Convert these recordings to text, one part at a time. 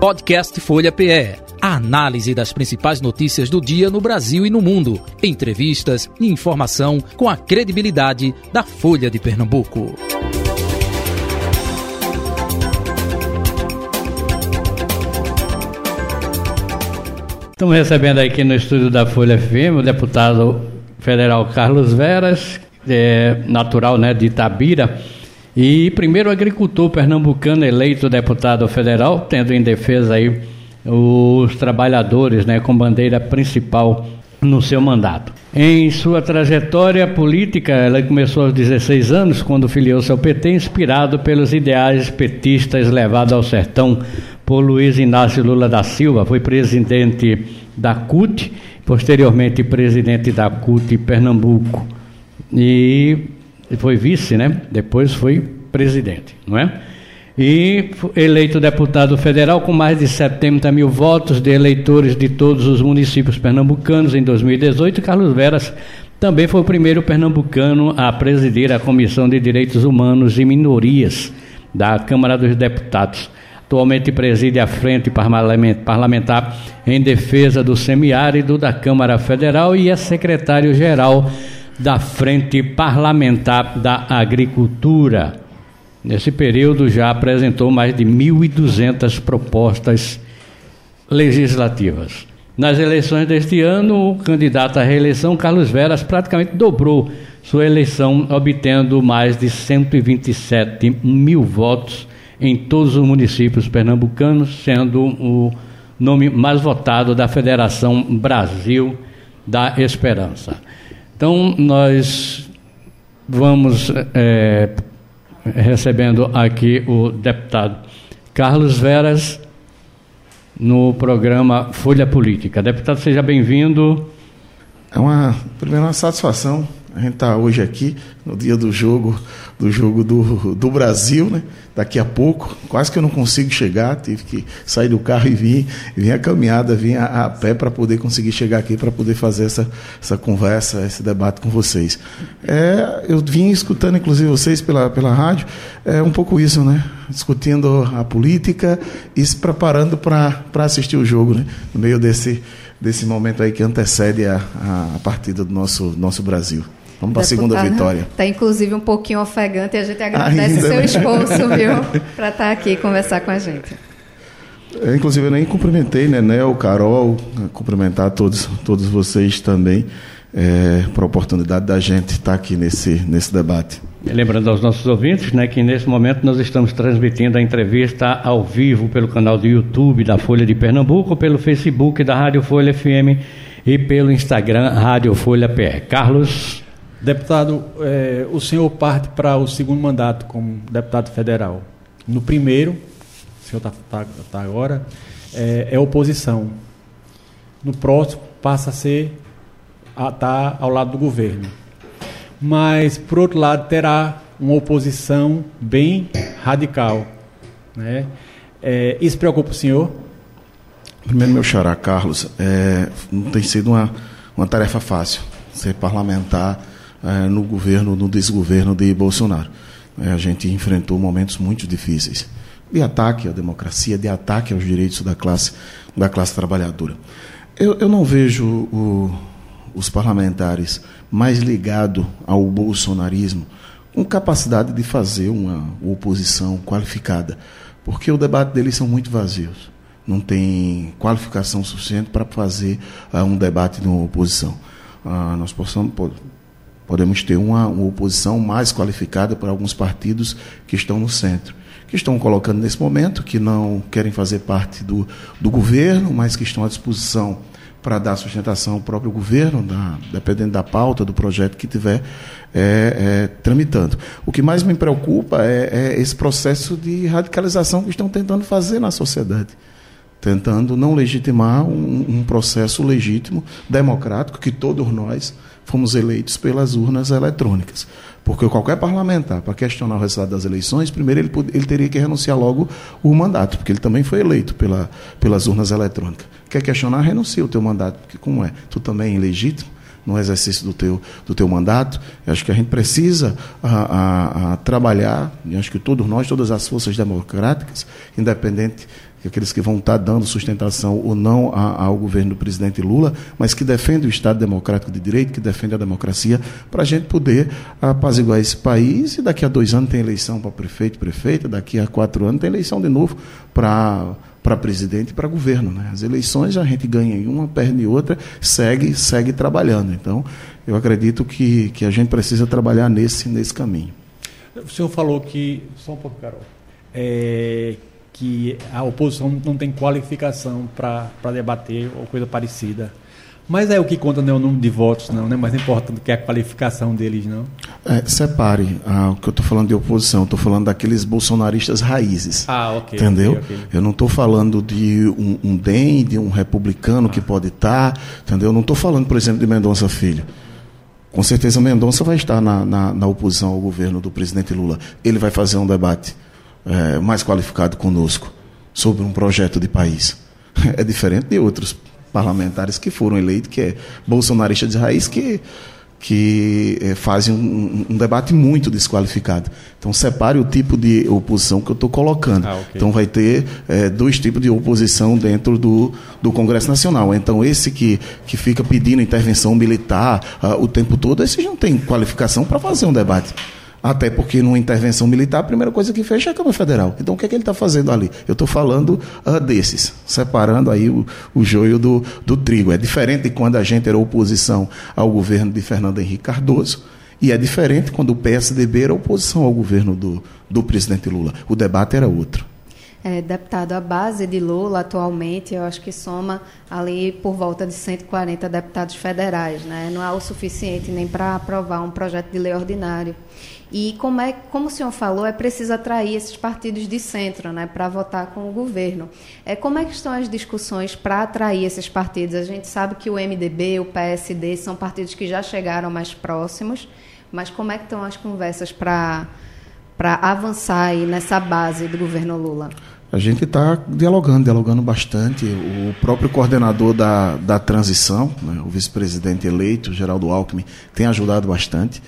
Podcast Folha PE. A análise das principais notícias do dia no Brasil e no mundo. Entrevistas e informação com a credibilidade da Folha de Pernambuco. Estamos recebendo aqui no estúdio da Folha FM o deputado federal Carlos Veras, é, natural né, de Itabira e primeiro agricultor pernambucano eleito deputado federal, tendo em defesa aí os trabalhadores, né, com bandeira principal no seu mandato. Em sua trajetória política, ela começou aos 16 anos, quando filiou-se ao PT, inspirado pelos ideais petistas levados ao sertão por Luiz Inácio Lula da Silva. Foi presidente da CUT, posteriormente presidente da CUT Pernambuco. E foi vice, né? Depois foi presidente, não é? E eleito deputado federal com mais de 70 mil votos de eleitores de todos os municípios pernambucanos em 2018, Carlos Veras também foi o primeiro pernambucano a presidir a Comissão de Direitos Humanos e Minorias da Câmara dos Deputados. Atualmente preside a Frente Parlamentar em Defesa do Semiárido da Câmara Federal e é secretário-geral da Frente Parlamentar da Agricultura. Nesse período já apresentou mais de 1.200 propostas legislativas. Nas eleições deste ano, o candidato à reeleição, Carlos Veras, praticamente dobrou sua eleição, obtendo mais de 127 mil votos em todos os municípios pernambucanos, sendo o nome mais votado da Federação Brasil da Esperança. Então, nós vamos é, recebendo aqui o deputado Carlos Veras no programa Folha Política. Deputado, seja bem-vindo. É uma, primeiro, uma satisfação a gente está hoje aqui no dia do jogo do jogo do, do Brasil, né? Daqui a pouco, quase que eu não consigo chegar, tive que sair do carro e vir, vir a caminhada, vir a, a pé para poder conseguir chegar aqui para poder fazer essa, essa conversa, esse debate com vocês. É, eu vim escutando, inclusive, vocês pela, pela rádio, é um pouco isso, né? Discutindo a política e se preparando para assistir o jogo, né? No meio desse, desse momento aí que antecede a, a, a partida do nosso, nosso Brasil. Vamos para a segunda vitória. Está inclusive um pouquinho ofegante e a gente agradece o seu né? esforço, viu, para estar tá aqui e conversar com a gente. É, inclusive, eu nem cumprimentei, né, Nel, Carol, cumprimentar todos, todos vocês também, é, para a oportunidade da gente estar tá aqui nesse, nesse debate. Lembrando aos nossos ouvintes né, que nesse momento nós estamos transmitindo a entrevista ao vivo pelo canal do YouTube da Folha de Pernambuco, pelo Facebook da Rádio Folha FM e pelo Instagram Rádio Folha PR. Carlos. Deputado, é, o senhor parte para o segundo mandato como deputado federal. No primeiro, o senhor está tá, tá agora, é, é, oposição. No próximo, passa a ser estar tá ao lado do governo. Mas, por outro lado, terá uma oposição bem radical. Né? É, isso preocupa o senhor? Primeiro, meu xará, Carlos, não tem sido uma, uma tarefa fácil ser parlamentar é, no governo, no desgoverno de Bolsonaro. É, a gente enfrentou momentos muito difíceis de ataque à democracia, de ataque aos direitos da classe, da classe trabalhadora. Eu, eu não vejo o, os parlamentares mais ligados ao bolsonarismo com capacidade de fazer uma oposição qualificada, porque o debate deles são muito vazios. Não tem qualificação suficiente para fazer uh, um debate de uma oposição. Uh, nós possamos, podemos ter uma, uma oposição mais qualificada para alguns partidos que estão no centro que estão colocando nesse momento, que não querem fazer parte do, do governo, mas que estão à disposição para dar sustentação ao próprio governo, da, dependendo da pauta, do projeto que tiver é, é, tramitando. O que mais me preocupa é, é, esse processo de radicalização que estão tentando fazer na sociedade. Tentando não legitimar um, um processo legítimo, democrático, que todos nós fomos eleitos pelas urnas eletrônicas. Porque qualquer parlamentar, para questionar o resultado das eleições, primeiro ele, ele teria que renunciar logo o mandato, porque ele também foi eleito pela, pelas urnas eletrônicas. Quer questionar, renuncia o teu mandato, porque como é? Tu também é ilegítimo? No exercício do teu, do teu mandato. Eu acho que a gente precisa a, a, a trabalhar, e acho que todos nós, todas as forças democráticas, independente aqueles que vão estar dando sustentação ou não ao governo do presidente Lula, mas que defende o Estado Democrático de Direito, que defende a democracia, para a gente poder apaziguar esse país. E daqui a dois anos tem eleição para prefeito, prefeita, daqui a quatro anos tem eleição de novo para para presidente e para governo. Né? As eleições a gente ganha em uma, perde em outra, segue, segue trabalhando. Então, eu acredito que, que a gente precisa trabalhar nesse, nesse caminho. O senhor falou que. Só um pouco, Carol. É, que a oposição não tem qualificação para debater ou coisa parecida. Mas é o que conta não é o número de votos, não, né? Mais importante do que a qualificação deles, não? É, separe ah, o que eu estou falando de oposição, estou falando daqueles bolsonaristas raízes. Ah, ok. Entendeu? Okay, okay. Eu não estou falando de um, um DEM, de um republicano ah. que pode estar, tá, entendeu? Eu não estou falando, por exemplo, de Mendonça Filho. Com certeza Mendonça vai estar na, na, na oposição ao governo do presidente Lula. Ele vai fazer um debate é, mais qualificado conosco sobre um projeto de país. É diferente de outros parlamentares que foram eleitos, que é bolsonarista de raiz, que, que é, fazem um, um, debate muito desqualificado. Então, separe o tipo de oposição que eu estou colocando. Ah, okay. Então, vai ter é, dois tipos de oposição dentro do, do Congresso Nacional. Então, esse que, que fica pedindo intervenção militar uh, o tempo todo, esse não tem qualificação para fazer um debate. Até porque numa intervenção militar, a primeira coisa que fecha é a Câmara Federal. Então o que é que ele está fazendo ali? Eu estou falando uh, desses, separando aí o, o joio do, do trigo. É diferente de quando a gente era oposição ao governo de Fernando Henrique Cardoso. E é diferente quando o PSDB era oposição ao governo do, do presidente Lula. O debate era outro. É, deputado, a base de Lula atualmente, eu acho que soma ali por volta de 140 deputados federais, né? Não é o suficiente nem para aprovar um projeto de lei ordinário. E como, é, como o senhor falou, é preciso atrair esses partidos de centro né, para votar com o governo. É, como é que estão as discussões para atrair esses partidos? A gente sabe que o MDB, o PSD são partidos que já chegaram mais próximos, mas como é que estão as conversas para avançar aí nessa base do governo Lula? A gente está dialogando, dialogando bastante. O próprio coordenador da, da transição, né, o vice-presidente eleito, Geraldo Alckmin, tem ajudado bastante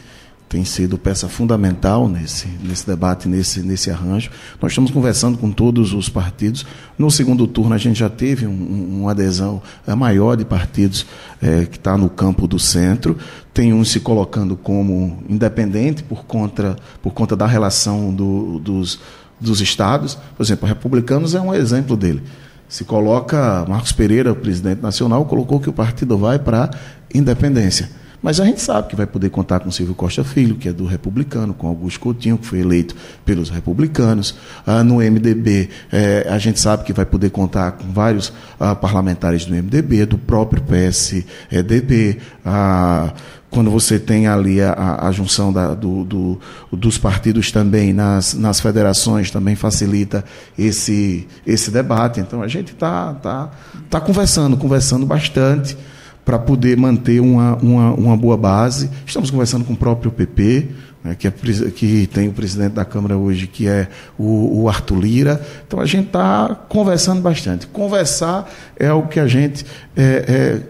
tem sido peça fundamental nesse, nesse debate, nesse, nesse arranjo. Nós estamos conversando com todos os partidos. No segundo turno, a gente já teve um, uma adesão é, maior de partidos é, que está no campo do centro. Tem uns se colocando como independente por conta, por conta da relação do, dos, dos estados. Por exemplo, Republicanos é um exemplo dele. Se coloca, Marcos Pereira, presidente nacional, colocou que o partido vai para independência. Mas a gente sabe que vai poder contar com Silvio Costa Filho, que é do republicano, com Augusto Coutinho, que foi eleito pelos republicanos. Ah, no MDB, eh, a gente sabe que vai poder contar com vários ah, parlamentares do MDB, do próprio PSDB. Ah, quando você tem ali a, a junção da, do, do, dos partidos também nas, nas federações, também facilita esse, esse debate. Então a gente está tá, tá conversando, conversando bastante para poder manter uma, uma, uma, boa base. Estamos conversando com o próprio PP, né, que, é, que tem o presidente da Câmara hoje, que é o, o Arthur Lira. Então a gente está conversando bastante. Conversar é o que a gente é, é,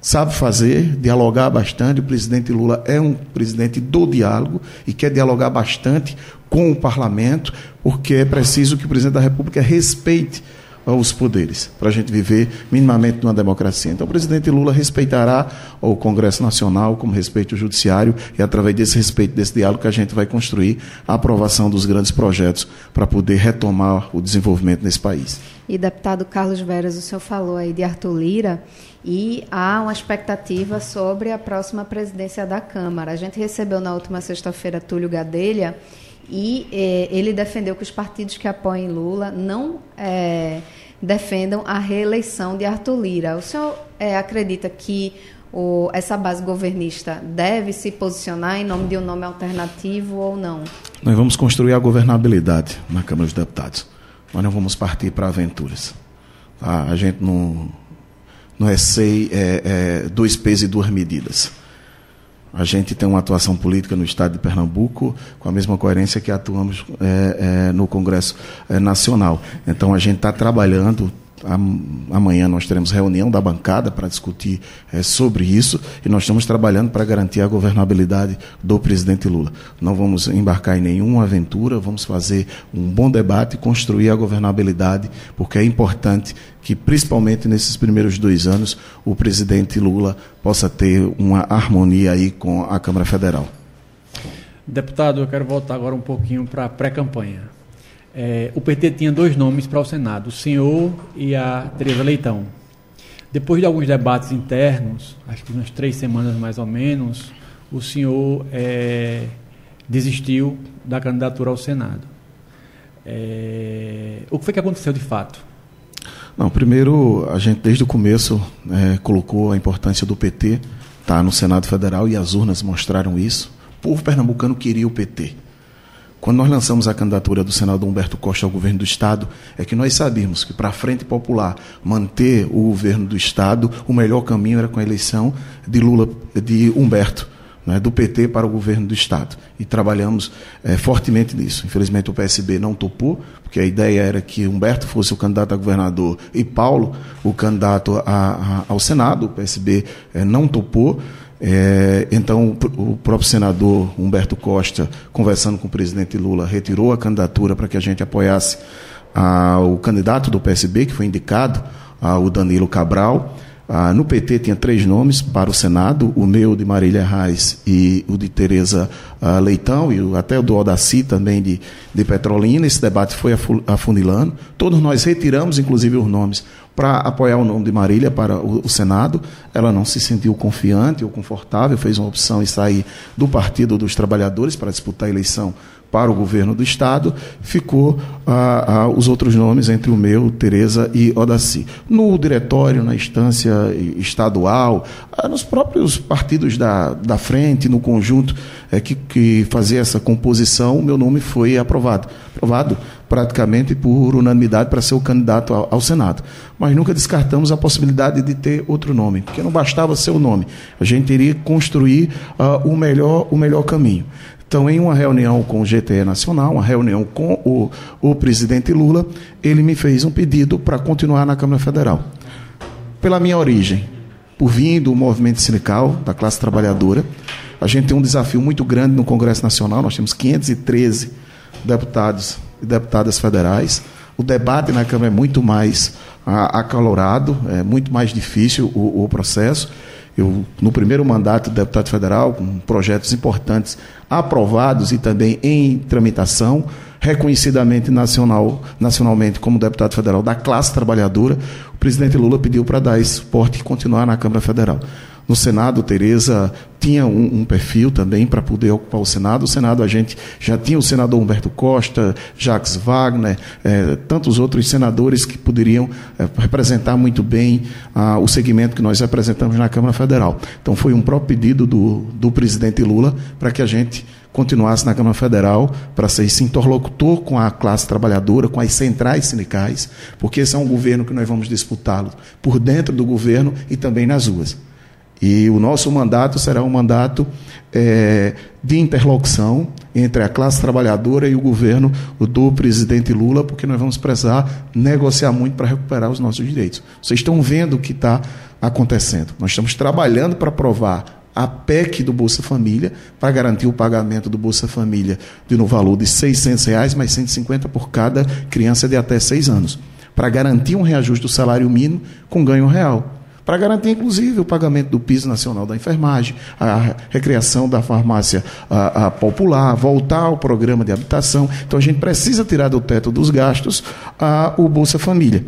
sabe fazer, dialogar bastante. O presidente Lula é um presidente do diálogo e quer dialogar bastante com o parlamento, porque é preciso que o presidente da República respeite os poderes, para a gente viver minimamente numa democracia. Então, o presidente Lula respeitará o Congresso Nacional, como respeita o Judiciário, e através desse respeito, desse diálogo, que a gente vai construir a aprovação dos grandes projetos para poder retomar o desenvolvimento nesse país. E, deputado Carlos Veras, o senhor falou aí de Arthur Lira, e há uma expectativa sobre a próxima presidência da Câmara. A gente recebeu na última sexta-feira Túlio Gadelha e eh, ele defendeu que os partidos que apoiem Lula não eh, defendam a reeleição de Arthur Lira. O senhor eh, acredita que o, essa base governista deve se posicionar em nome de um nome alternativo ou não? Nós vamos construir a governabilidade na Câmara dos Deputados. Nós não vamos partir para aventuras. Tá? A gente não, não é, sei, é, é dois pesos e duas medidas. A gente tem uma atuação política no Estado de Pernambuco com a mesma coerência que atuamos é, é, no Congresso é, Nacional. Então, a gente está trabalhando Amanhã nós teremos reunião da bancada para discutir é, sobre isso e nós estamos trabalhando para garantir a governabilidade do presidente Lula. Não vamos embarcar em nenhuma aventura, vamos fazer um bom debate e construir a governabilidade, porque é importante que, principalmente nesses primeiros dois anos, o presidente Lula possa ter uma harmonia aí com a Câmara Federal. Deputado, eu quero voltar agora um pouquinho para a pré-campanha. É, o PT tinha dois nomes para o Senado, o senhor e a Tereza Leitão. Depois de alguns debates internos, acho que umas três semanas mais ou menos, o senhor é, desistiu da candidatura ao Senado. É, o que foi que aconteceu de fato? Não, primeiro, a gente desde o começo é, colocou a importância do PT tá no Senado Federal e as urnas mostraram isso. O povo pernambucano queria o PT. Quando nós lançamos a candidatura do senador Humberto Costa ao governo do Estado, é que nós sabíamos que para a Frente Popular manter o governo do Estado, o melhor caminho era com a eleição de Lula, de Humberto, né, do PT para o governo do Estado. E trabalhamos é, fortemente nisso. Infelizmente o PSB não topou, porque a ideia era que Humberto fosse o candidato a governador e Paulo o candidato a, a, ao Senado. O PSB é, não topou. É, então, o próprio senador Humberto Costa, conversando com o presidente Lula, retirou a candidatura para que a gente apoiasse o candidato do PSB, que foi indicado, o Danilo Cabral. No PT tinha três nomes para o Senado, o meu de Marília Reis e o de Tereza Leitão, e até o do Odaci também de, de Petrolina. Esse debate foi afunilando. Todos nós retiramos, inclusive, os nomes para apoiar o nome de Marília para o, o, Senado. Ela não se sentiu confiante ou confortável, fez uma opção em sair do Partido dos Trabalhadores para disputar a eleição para o governo do Estado, ficou ah, ah, os outros nomes entre o meu, Tereza e Odaci. No diretório, na instância estadual, ah, nos próprios partidos da, da frente, no conjunto é, que, que fazia essa composição, o meu nome foi aprovado. Aprovado praticamente por unanimidade para ser o candidato ao, ao, Senado. Mas nunca descartamos a possibilidade de ter outro nome, porque não bastava ser o nome. A gente teria que construir uh, o, melhor, o melhor caminho. Então, em uma reunião com o GTE Nacional, uma reunião com o, o presidente Lula, ele me fez um pedido para continuar na Câmara Federal. Pela minha origem, por vir do movimento sindical, da classe trabalhadora, a gente tem um desafio muito grande no Congresso Nacional, nós temos 513 deputados deputadas federais. O debate na Câmara é muito mais acalorado, é muito mais difícil o, o processo. Eu, no primeiro mandato de deputado federal, com projetos importantes aprovados e também em tramitação, reconhecidamente nacional, nacionalmente como deputado federal da classe trabalhadora, o presidente Lula pediu para dar esse suporte e continuar na Câmara Federal. No Senado, Tereza tinha um, um perfil também para poder ocupar o Senado. O Senado, a gente já tinha o senador Humberto Costa, Jacques Wagner, eh, tantos outros senadores que poderiam eh, representar muito bem ah, o segmento que nós representamos na Câmara Federal. Então, foi um próprio pedido do, do presidente Lula para que a gente continuasse na Câmara Federal para ser esse interlocutor com a classe trabalhadora, com as centrais sindicais, porque esse é um governo que nós vamos disputá-lo por dentro do governo e também nas ruas. E o nosso mandato será um mandato é, de interlocução entre a classe trabalhadora e o governo do presidente Lula, porque nós vamos precisar negociar muito para recuperar os nossos direitos. Vocês estão vendo o que está acontecendo. Nós estamos trabalhando para aprovar a PEC do Bolsa Família para garantir o pagamento do Bolsa Família de no valor de 600 reais, mais 150 por cada criança de até seis anos, para garantir um reajuste do salário mínimo com ganho real para garantir, inclusive, o pagamento do piso nacional da enfermagem, a recriação da farmácia a, a popular, voltar ao programa de habitação. Então, a gente precisa tirar do teto dos gastos a, o Bolsa Família.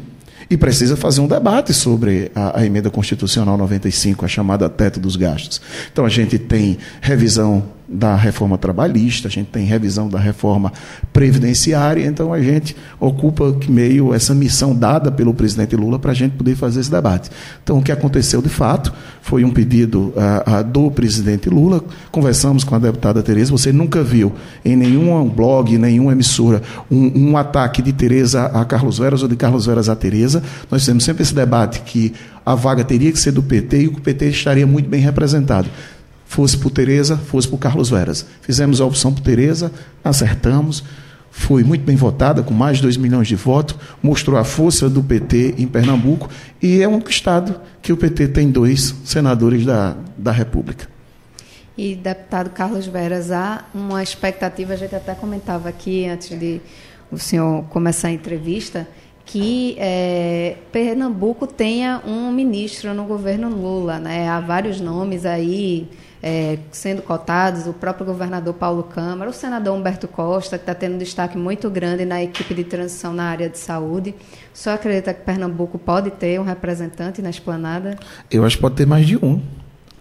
E precisa fazer um debate sobre a, a, emenda constitucional 95, a chamada teto dos gastos. Então, a gente tem revisão da reforma trabalhista, a gente tem revisão da reforma previdenciária, então a gente ocupa meio essa missão dada pelo presidente Lula para a gente poder fazer esse debate. Então, o que aconteceu de fato foi um pedido uh, do presidente Lula, conversamos com a deputada Tereza, você nunca viu em nenhum blog, nenhuma emissora, um, um ataque de Tereza a Carlos Veras ou de Carlos Veras a Tereza, nós temos sempre esse debate que a vaga teria que ser do PT e o PT estaria muito bem representado fosse por Tereza, fosse por Carlos Veras. Fizemos a opção por Tereza, acertamos. foi muito bem votada, com mais de 2 milhões de votos, mostrou a força do PT em Pernambuco e é um estado que o PT tem dois senadores da, da República. E, deputado Carlos Veras, há uma expectativa, a gente até comentava aqui antes de o senhor começar a entrevista, que é, Pernambuco tenha um ministro no governo Lula. Né? Há vários nomes aí é, sendo cotados, o próprio governador Paulo Câmara, o senador Humberto Costa, que está tendo um destaque muito grande na equipe de transição na área de saúde. O senhor acredita que Pernambuco pode ter um representante na esplanada? Eu acho que pode ter mais de um.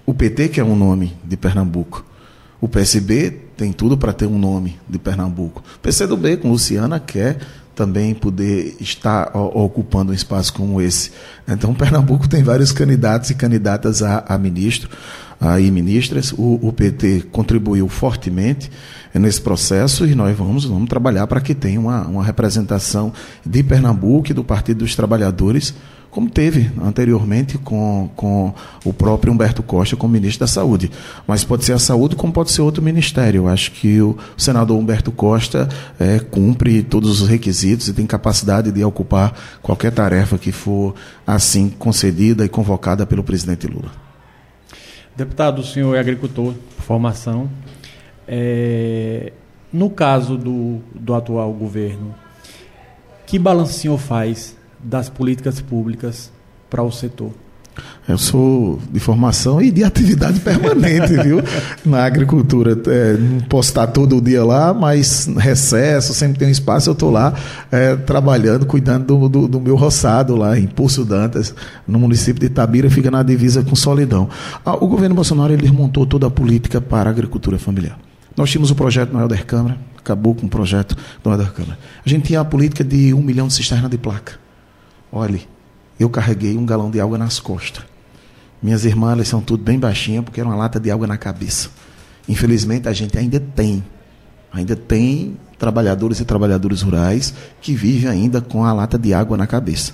O PT, que é um nome de Pernambuco. O PSB tem tudo para ter um nome de Pernambuco. O PCdoB, com Luciana, quer também poder estar ocupando um espaço como esse. Então, Pernambuco tem vários candidatos e candidatas a, a ministro aí ministras. O, o, PT contribuiu fortemente nesse processo e nós vamos, vamos trabalhar para que tenha uma, uma representação de Pernambuco e do Partido dos Trabalhadores como teve anteriormente com, com o próprio Humberto Costa como ministro da Saúde. Mas pode ser a saúde como pode ser outro ministério. Eu acho que o senador Humberto Costa é, cumpre todos os requisitos e tem capacidade de ocupar qualquer tarefa que for assim concedida e convocada pelo presidente Lula. Deputado, o senhor é agricultor formação. É, no caso do, do atual governo, que balanço o senhor faz das políticas públicas para o setor? Eu sou de formação e de atividade permanente, viu? Na agricultura. É, não posso estar todo dia lá, mas recesso, sempre tem um espaço, eu estou lá é, trabalhando, cuidando do, do, do, meu roçado lá em Pulso Dantas, no município de Itabira, fica na divisa com Solidão. Ah, o governo Bolsonaro ele montou toda a política para a agricultura familiar. Nós tínhamos o projeto Noel der Câmara, acabou com o projeto Noel der Câmara. A gente tinha a política de um milhão de cisternas de placa. Olhe, eu carreguei um galão de água nas costas. Minhas irmãs, elas são tudo bem baixinhas, porque era uma lata de água na cabeça. Infelizmente, a gente ainda tem, ainda tem trabalhadores e trabalhadoras rurais que vivem ainda com a lata de água na cabeça.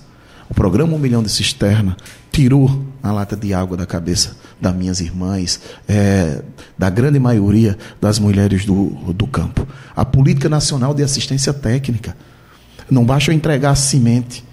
O programa Um Milhão de Cisterna tirou a lata de água da cabeça das minhas irmãs, é, da grande maioria das mulheres do, do campo. A Política Nacional de Assistência Técnica. Não basta eu entregar semente,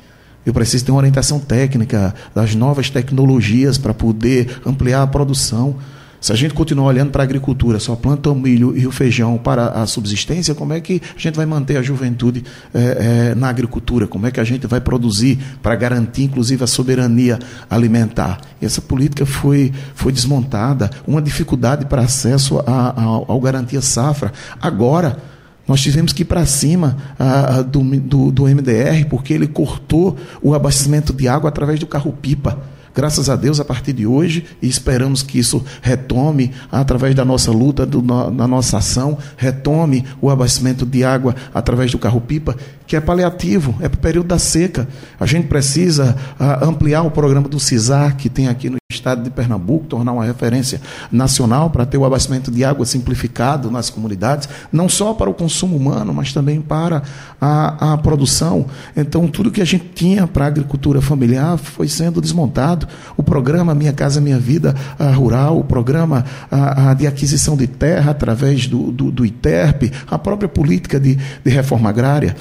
eu preciso ter uma orientação técnica das novas tecnologias para poder ampliar a produção. Se a gente continuar olhando para a agricultura, só planta o milho e o feijão para a subsistência, como é que a gente vai manter a juventude é, é, na agricultura? Como é que a gente vai produzir para garantir, inclusive, a soberania alimentar? E essa política foi, foi desmontada, uma dificuldade para acesso a, a, ao garantia safra. Agora, nós tivemos que ir para cima ah, do, do, do MDR, porque ele cortou o abastecimento de água através do carro-pipa. Graças a Deus, a partir de hoje, e esperamos que isso retome através da nossa luta, do, da nossa ação, retome o abastecimento de água através do carro-pipa, que é paliativo, é para o período da seca. A gente precisa uh, ampliar o programa do CISAR, que tem aqui no estado de Pernambuco, tornar uma referência nacional para ter o abastecimento de água simplificado nas comunidades, não só para o consumo humano, mas também para a, a produção. Então, tudo que a gente tinha para a agricultura familiar foi sendo desmontado. O programa Minha Casa Minha Vida uh, Rural, o programa uh, de aquisição de terra através do, do, do ITERP, a própria política de, de reforma agrária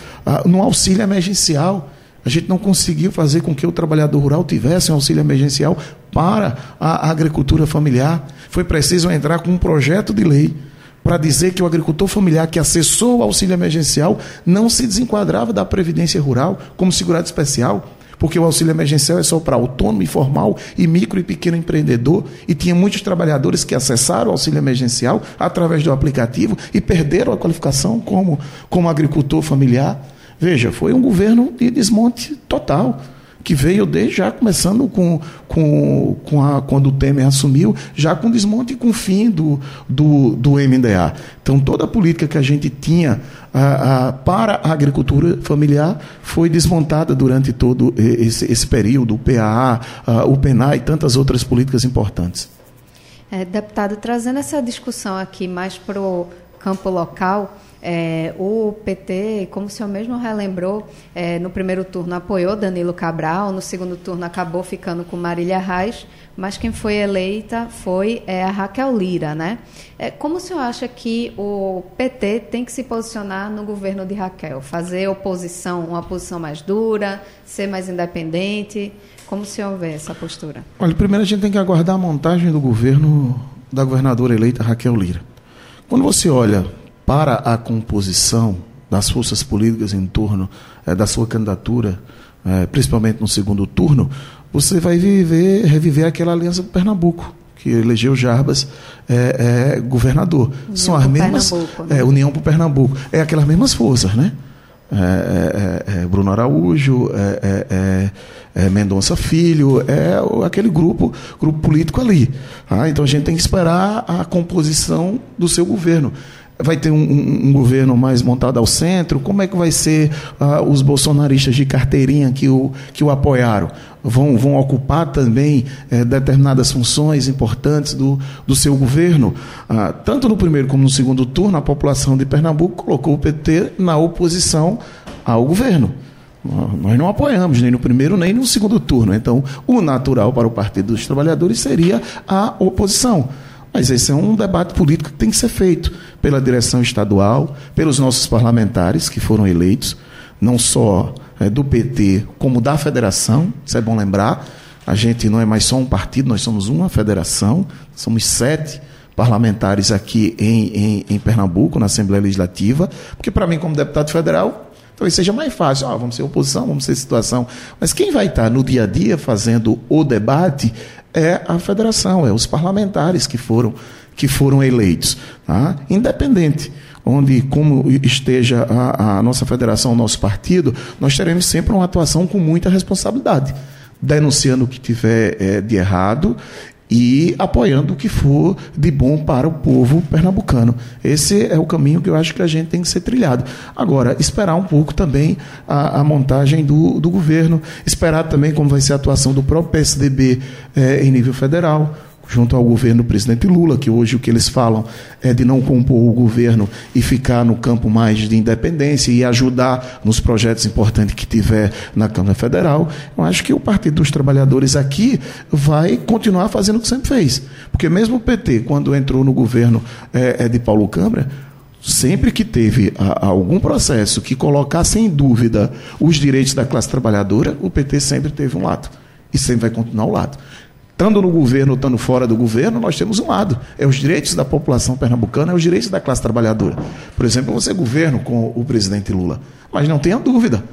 no auxílio emergencial. A gente não conseguiu fazer com que o trabalhador rural tivesse um auxílio emergencial para a agricultura familiar. Foi preciso entrar com um projeto de lei para dizer que o agricultor familiar que acessou o auxílio emergencial não se desenquadrava da Previdência Rural como segurado especial, porque o auxílio emergencial é só para autônomo, informal e micro e pequeno empreendedor, e tinha muitos trabalhadores que acessaram o auxílio emergencial através do aplicativo e perderam a qualificação como, como agricultor familiar. Veja, foi um governo de desmonte total que veio desde já começando com, com, com a, quando o Temer assumiu, já com desmonte e com o fim do, do, do MDA. Então, toda a política que a gente tinha a, a, para a agricultura familiar foi desmontada durante todo esse, esse período, o PAA, o PENA e tantas outras políticas importantes. É, deputado, trazendo essa discussão aqui mais para o campo local, é, o PT, como o senhor mesmo relembrou, é, no primeiro turno apoiou Danilo Cabral, no segundo turno acabou ficando com Marília Reis, mas quem foi eleita foi é, a Raquel Lira, né? É, como o senhor acha que o PT tem que se posicionar no governo de Raquel? Fazer oposição, uma posição mais dura, ser mais independente? Como o senhor vê essa postura? Olha, primeiro a gente tem que aguardar a montagem do governo da governadora eleita Raquel Lira. Quando você olha para a composição das forças políticas em torno é, da sua candidatura, é, principalmente no segundo turno, você vai viver, reviver aquela aliança do Pernambuco, que elegeu Jarbas é, governador. União São as mesmas. né? União para o Pernambuco. É aquelas mesmas forças, né? É, Bruno Araújo, é, Mendonça Filho, é aquele grupo, grupo político ali. Ah, então a gente tem que esperar a composição do seu governo vai ter um, um, governo mais montado ao centro? Como é que vai ser uh, os bolsonaristas de carteirinha que o, que o apoiaram? Vão, vão ocupar também eh, determinadas funções importantes do, do seu governo? Uh, tanto no primeiro como no segundo turno, a população de Pernambuco colocou o PT na oposição ao governo. Nós não apoiamos nem no primeiro nem no segundo turno. Então, o natural para o Partido dos Trabalhadores seria a oposição. Mas esse é um debate político que tem que ser feito pela direção estadual, pelos nossos parlamentares que foram eleitos, não só é, do PT, como da federação, isso é bom lembrar. A gente não é mais só um partido, nós somos uma federação, somos sete parlamentares aqui em, em, em Pernambuco, na Assembleia Legislativa, porque para mim, como deputado federal, talvez seja mais fácil. Ah, vamos ser oposição, vamos ser situação. Mas quem vai estar no dia a dia fazendo o debate é a federação, é os parlamentares que foram, que foram eleitos. Tá? Independente onde, como esteja a, a, nossa federação, o nosso partido, nós teremos sempre uma atuação com muita responsabilidade, denunciando o que tiver é, de errado e apoiando o que for de bom para o povo pernambucano. Esse é o caminho que eu acho que a gente tem que ser trilhado. Agora, esperar um pouco também a, a montagem do, do governo, esperar também como vai ser a atuação do próprio PSDB eh, em nível federal junto ao governo do presidente Lula, que hoje o que eles falam é de não compor o governo e ficar no campo mais de independência e ajudar nos projetos importantes que tiver na Câmara Federal. Eu acho que o Partido dos Trabalhadores aqui vai continuar fazendo o que sempre fez. Porque mesmo o PT, quando entrou no governo é, é de Paulo Câmara, sempre que teve algum processo que colocasse em dúvida os direitos da classe trabalhadora, o PT sempre teve um lado. E sempre vai continuar ao lado estando no governo ou fora do governo, nós temos um lado. É os direitos da população pernambucana, é os direitos da classe trabalhadora. Por exemplo, você governa com o presidente Lula. Mas não tenha dúvida.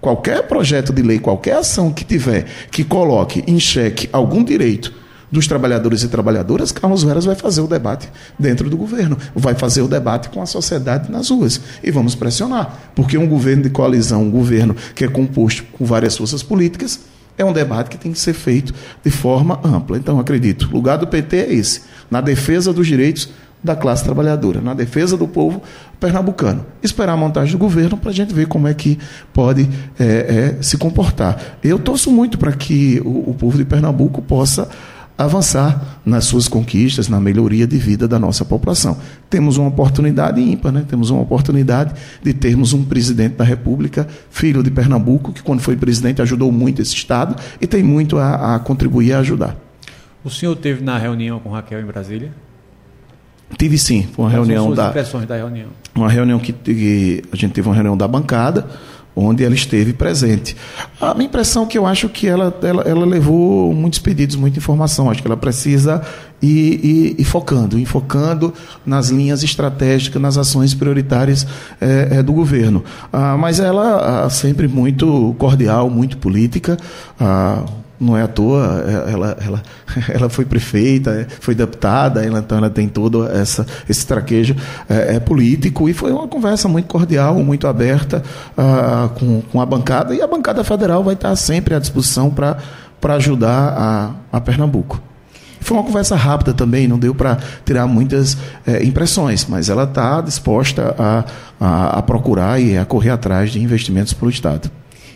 Qualquer projeto de lei, qualquer ação que tiver que coloque em xeque algum direito dos trabalhadores e trabalhadoras, Carlos Veras vai fazer o debate dentro do governo, vai fazer o debate com a sociedade nas ruas. E vamos pressionar, porque um governo de coalizão, um governo que é composto com várias forças políticas, é um debate que tem que ser feito de forma ampla. Então, acredito, o lugar do PT é esse, na defesa dos direitos da classe trabalhadora, na defesa do povo pernambucano. Esperar a montagem do governo para a gente ver como é que pode é, é, se comportar. Eu torço muito para que o, o povo de Pernambuco possa avançar nas suas conquistas, na melhoria de vida da nossa população. Temos uma oportunidade ímpar, né? temos uma oportunidade de termos um presidente da República, filho de Pernambuco, que quando foi presidente ajudou muito esse Estado e tem muito a, a contribuir e a ajudar. O senhor teve na reunião com Raquel em Brasília? Tive sim, foi uma Quais reunião da. impressões da reunião? Uma reunião que, que a gente teve uma reunião da bancada onde ela esteve presente. A minha impressão é que eu acho que ela, ela, ela levou muitos pedidos, muita informação. Acho que ela precisa ir, ir, ir focando, ir focando nas linhas estratégicas, nas ações prioritárias é, é, do governo. Ah, mas ela ah, sempre muito cordial, muito política. Ah, não é à toa, é, ela, ela, ela foi prefeita, é, foi deputada, ela, então ela tem todo essa, esse traquejo é, é político e foi uma conversa muito cordial, muito aberta uh, com, com a bancada e a bancada federal vai estar sempre à disposição para ajudar a, a Pernambuco. Foi uma conversa rápida também, não deu para tirar muitas é, impressões, mas ela está disposta a, a, a procurar e a correr atrás de investimentos para o Estado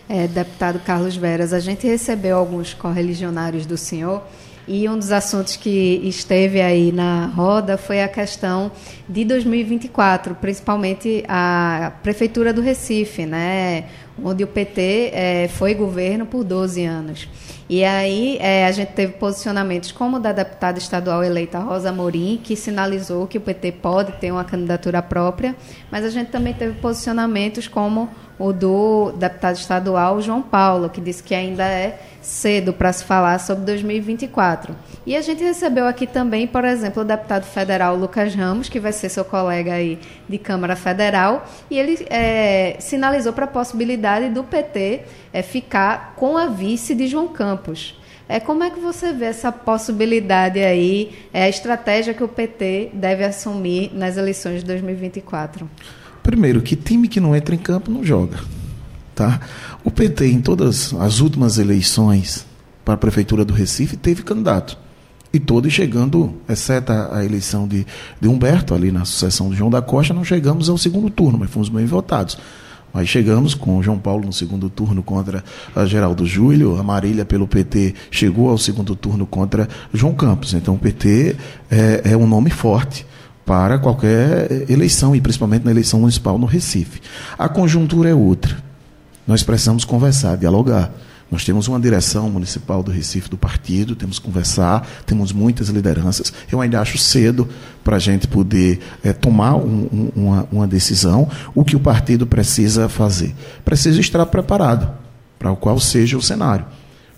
é, deputado Carlos Veras, a gente recebeu alguns correligionários do senhor E um dos assuntos que esteve aí na roda foi a questão de 2024, principalmente a Prefeitura do Recife, né? onde o PT é, foi governo por 12 anos. E aí é, a gente teve posicionamentos como o da deputada estadual eleita Rosa Morim, que sinalizou que o PT pode ter uma candidatura própria, mas a gente também teve posicionamentos como o do deputado estadual João Paulo, que disse que ainda é cedo para se falar sobre 2024. E a gente recebeu aqui também, por exemplo, o deputado federal Lucas Ramos, que vai ser seu colega aí de Câmara Federal, e ele é, sinalizou para a possibilidade do PT é, ficar com a vice de João Campos. É, como é que você vê essa possibilidade aí, é, a estratégia que o PT deve assumir nas eleições de 2024? Primeiro, que time que não entra em campo não joga. Tá? O PT, em todas as últimas eleições para a Prefeitura do Recife, teve candidato. E todos chegando, exceto a eleição de, de Humberto, ali na sucessão de João da Costa, não chegamos ao segundo turno, mas fomos bem votados. Mas chegamos com o João Paulo no segundo turno contra a Geraldo Júlio, a Marília pelo PT chegou ao segundo turno contra João Campos. Então o PT é, é um nome forte para qualquer eleição, e principalmente na eleição municipal no Recife. A conjuntura é outra. Nós precisamos conversar, dialogar. Nós temos uma direção municipal do Recife do partido, temos que conversar, temos muitas lideranças. Eu ainda acho cedo para a gente poder é, tomar um, um, uma, uma decisão. O que o partido precisa fazer? Precisa estar preparado para o qual seja o cenário.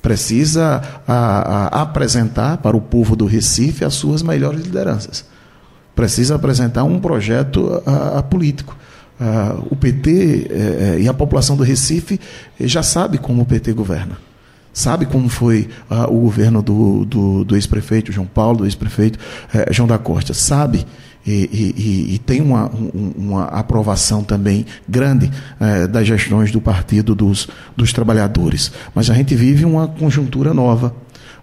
Precisa a, a, apresentar para o povo do Recife as suas melhores lideranças precisa apresentar um projeto a, a político. O PT eh, eh, e a população do Recife já sabe como o PT governa. Sabe como foi o governo do, do, do ex-prefeito João Paulo, do ex-prefeito eh, João da Costa. Sabe e, e, e, tem uma, um, uma aprovação também grande eh, das gestões do Partido dos, dos Trabalhadores. Mas a gente vive uma conjuntura nova.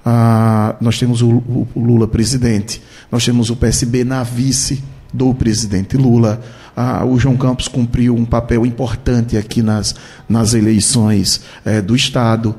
Ah, nós temos o, o, Lula presidente, nós temos o PSB na vice do presidente Lula. Ah, o João Campos cumpriu um papel importante aqui nas, nas eleições eh, do Estado,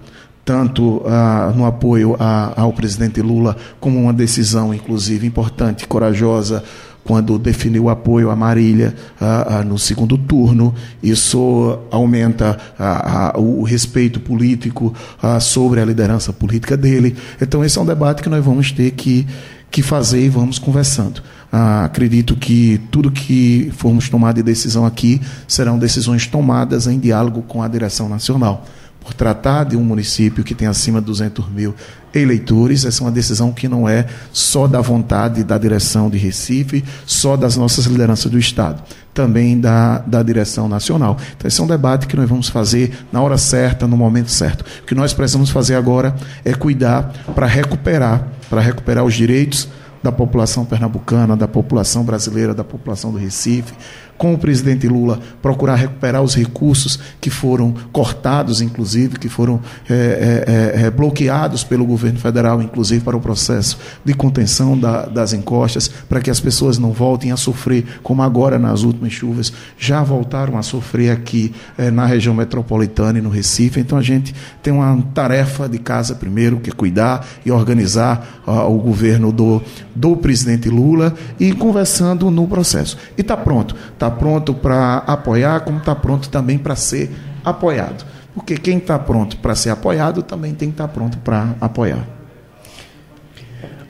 tanto ah, no apoio a, ao presidente Lula, como uma decisão, inclusive, importante, corajosa, quando definiu apoio a Marília ah, ah, no segundo turno. Isso aumenta ah, o respeito político sobre a liderança política dele. Então, esse é um debate que nós vamos ter que, que fazer e vamos conversando. acredito que tudo que formos tomar de decisão aqui serão decisões tomadas em diálogo com a direção nacional por tratar de um município que tem acima de 200 mil eleitores. Essa é uma decisão que não é só da vontade da direção de Recife, só das nossas lideranças do Estado, também da, da direção nacional. Então, esse é um debate que nós vamos fazer na hora certa, no momento certo. O que nós precisamos fazer agora é cuidar para recuperar, para recuperar os direitos da população pernambucana, da população brasileira, da população do Recife, com o presidente Lula, procurar recuperar os recursos que foram cortados, inclusive, que foram é, é, é, bloqueados pelo governo federal, inclusive para o processo de contenção da, das encostas, para que as pessoas não voltem a sofrer, como agora nas últimas chuvas, já voltaram a sofrer aqui é, na região metropolitana e no Recife. Então a gente tem uma tarefa de casa primeiro, que é cuidar e organizar o governo do, do presidente Lula e conversando no processo. E está pronto está pronto para apoiar, como está pronto também para ser apoiado. Porque quem está pronto para ser apoiado também tem que estar tá pronto para apoiar.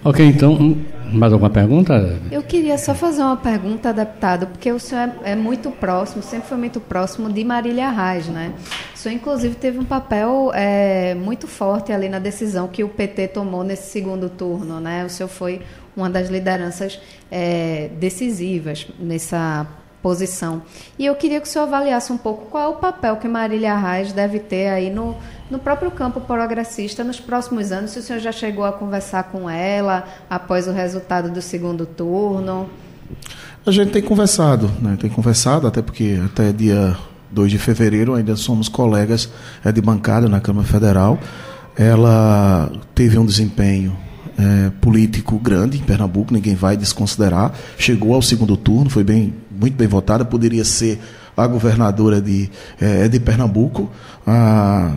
Ok, então, mais alguma pergunta? Eu queria só fazer uma pergunta, deputado, porque o senhor é, é muito próximo, sempre foi muito próximo de Marília Reis, né? O senhor, inclusive, teve um papel é, muito forte ali na decisão que o PT tomou nesse segundo turno, né? O senhor foi uma das lideranças é, decisivas nessa posição. E eu queria que o senhor avaliasse um pouco qual é o papel que Marília Reis deve ter aí no, no próprio campo progressista nos próximos anos, se o senhor já chegou a conversar com ela após o resultado do segundo turno. A gente tem conversado, né? tem conversado, até porque até dia 2 de fevereiro ainda somos colegas é, de bancada na Câmara Federal. Ela teve um desempenho é, político grande em Pernambuco, ninguém vai desconsiderar. Chegou ao segundo turno, foi bem, muito bem votada, poderia ser a governadora de, é, de Pernambuco. Ah,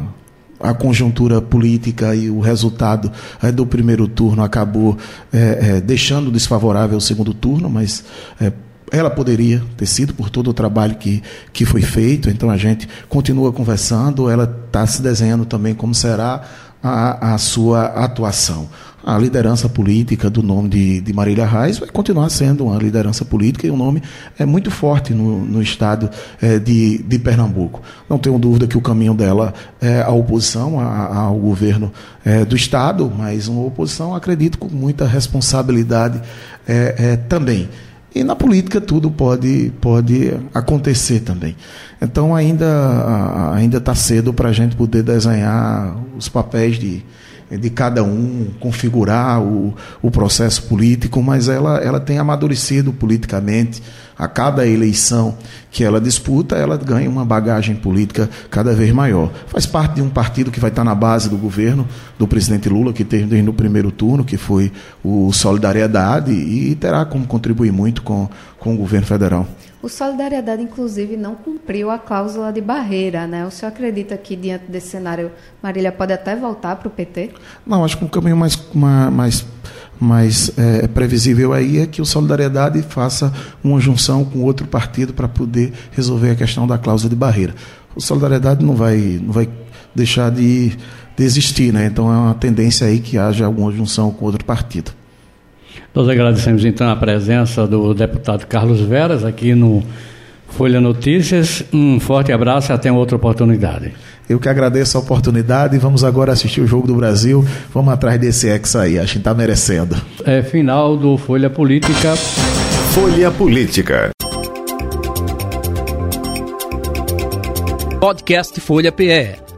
a conjuntura política e o resultado é, do primeiro turno acabou é, é, deixando desfavorável o segundo turno, mas é, ela poderia ter sido por todo o trabalho que, que foi feito, então a gente continua conversando, ela está se desenhando também como será a, a sua atuação a liderança política do nome de, de Marília Reis vai continuar sendo uma liderança política e um nome é muito forte no, no estado é, de, de Pernambuco. Não tenho dúvida que o caminho dela é a oposição a, ao governo é, do estado, mas uma oposição, acredito, com muita responsabilidade é, é, também. E na política tudo pode, pode acontecer também. Então ainda ainda está cedo para a gente poder desenhar os papéis de, de cada um, configurar o, o processo político, mas ela, ela tem amadurecido politicamente. A cada eleição que ela disputa, ela ganha uma bagagem política cada vez maior. Faz parte de um partido que vai estar na base do governo do presidente Lula, que teve no primeiro turno, que foi o Solidariedade, e terá como contribuir muito com, com o governo federal. O Solidariedade, inclusive, não cumpriu a cláusula de barreira, né? O senhor acredita que, diante desse cenário, Marília pode até voltar para o PT? Não, acho que um caminho mais, mais, mais é, previsível aí é que o Solidariedade faça uma junção com outro partido para poder resolver a questão da cláusula de barreira. O Solidariedade não vai, não vai deixar de, de existir, né? Então é uma tendência aí que haja alguma junção com outro partido. Nós agradecemos então a presença do deputado Carlos Veras aqui no Folha Notícias. Um forte abraço e até outra oportunidade. Eu que agradeço a oportunidade. Vamos agora assistir o Jogo do Brasil. Vamos atrás desse ex aí. Acho que está merecendo. É final do Folha Política. Folha Política. Podcast Folha PE